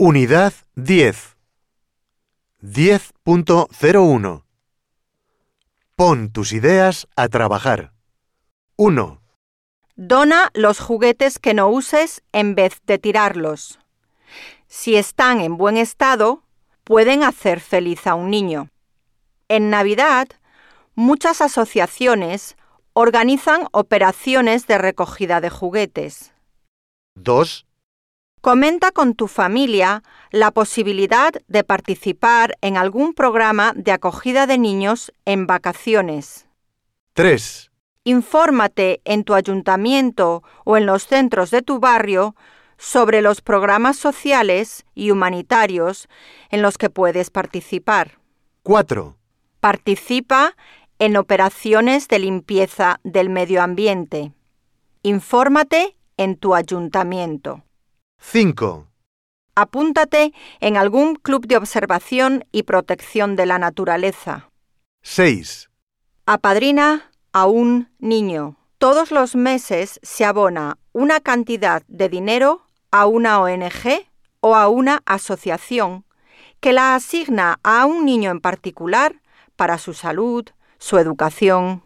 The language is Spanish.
Unidad 10. 10.01. Pon tus ideas a trabajar. 1, Dona los juguetes que no uses en vez de tirarlos. Si están en buen estado, pueden hacer feliz a un niño. En Navidad, muchas asociaciones organizan operaciones de recogida de juguetes. 2, Comenta con tu familia la posibilidad de participar en algún programa de acogida de niños en vacaciones. 3, Infórmate en tu ayuntamiento o en los centros de tu barrio sobre los programas sociales y humanitarios en los que puedes participar. 4, Participa en operaciones de limpieza del medio ambiente. Infórmate en tu ayuntamiento. 5, Apúntate en algún club de observación y protección de la naturaleza. 6, Apadrina a un niño. Todos los meses se abona una cantidad de dinero a una ONG o a una asociación que la asigna a un niño en particular para su salud, su educación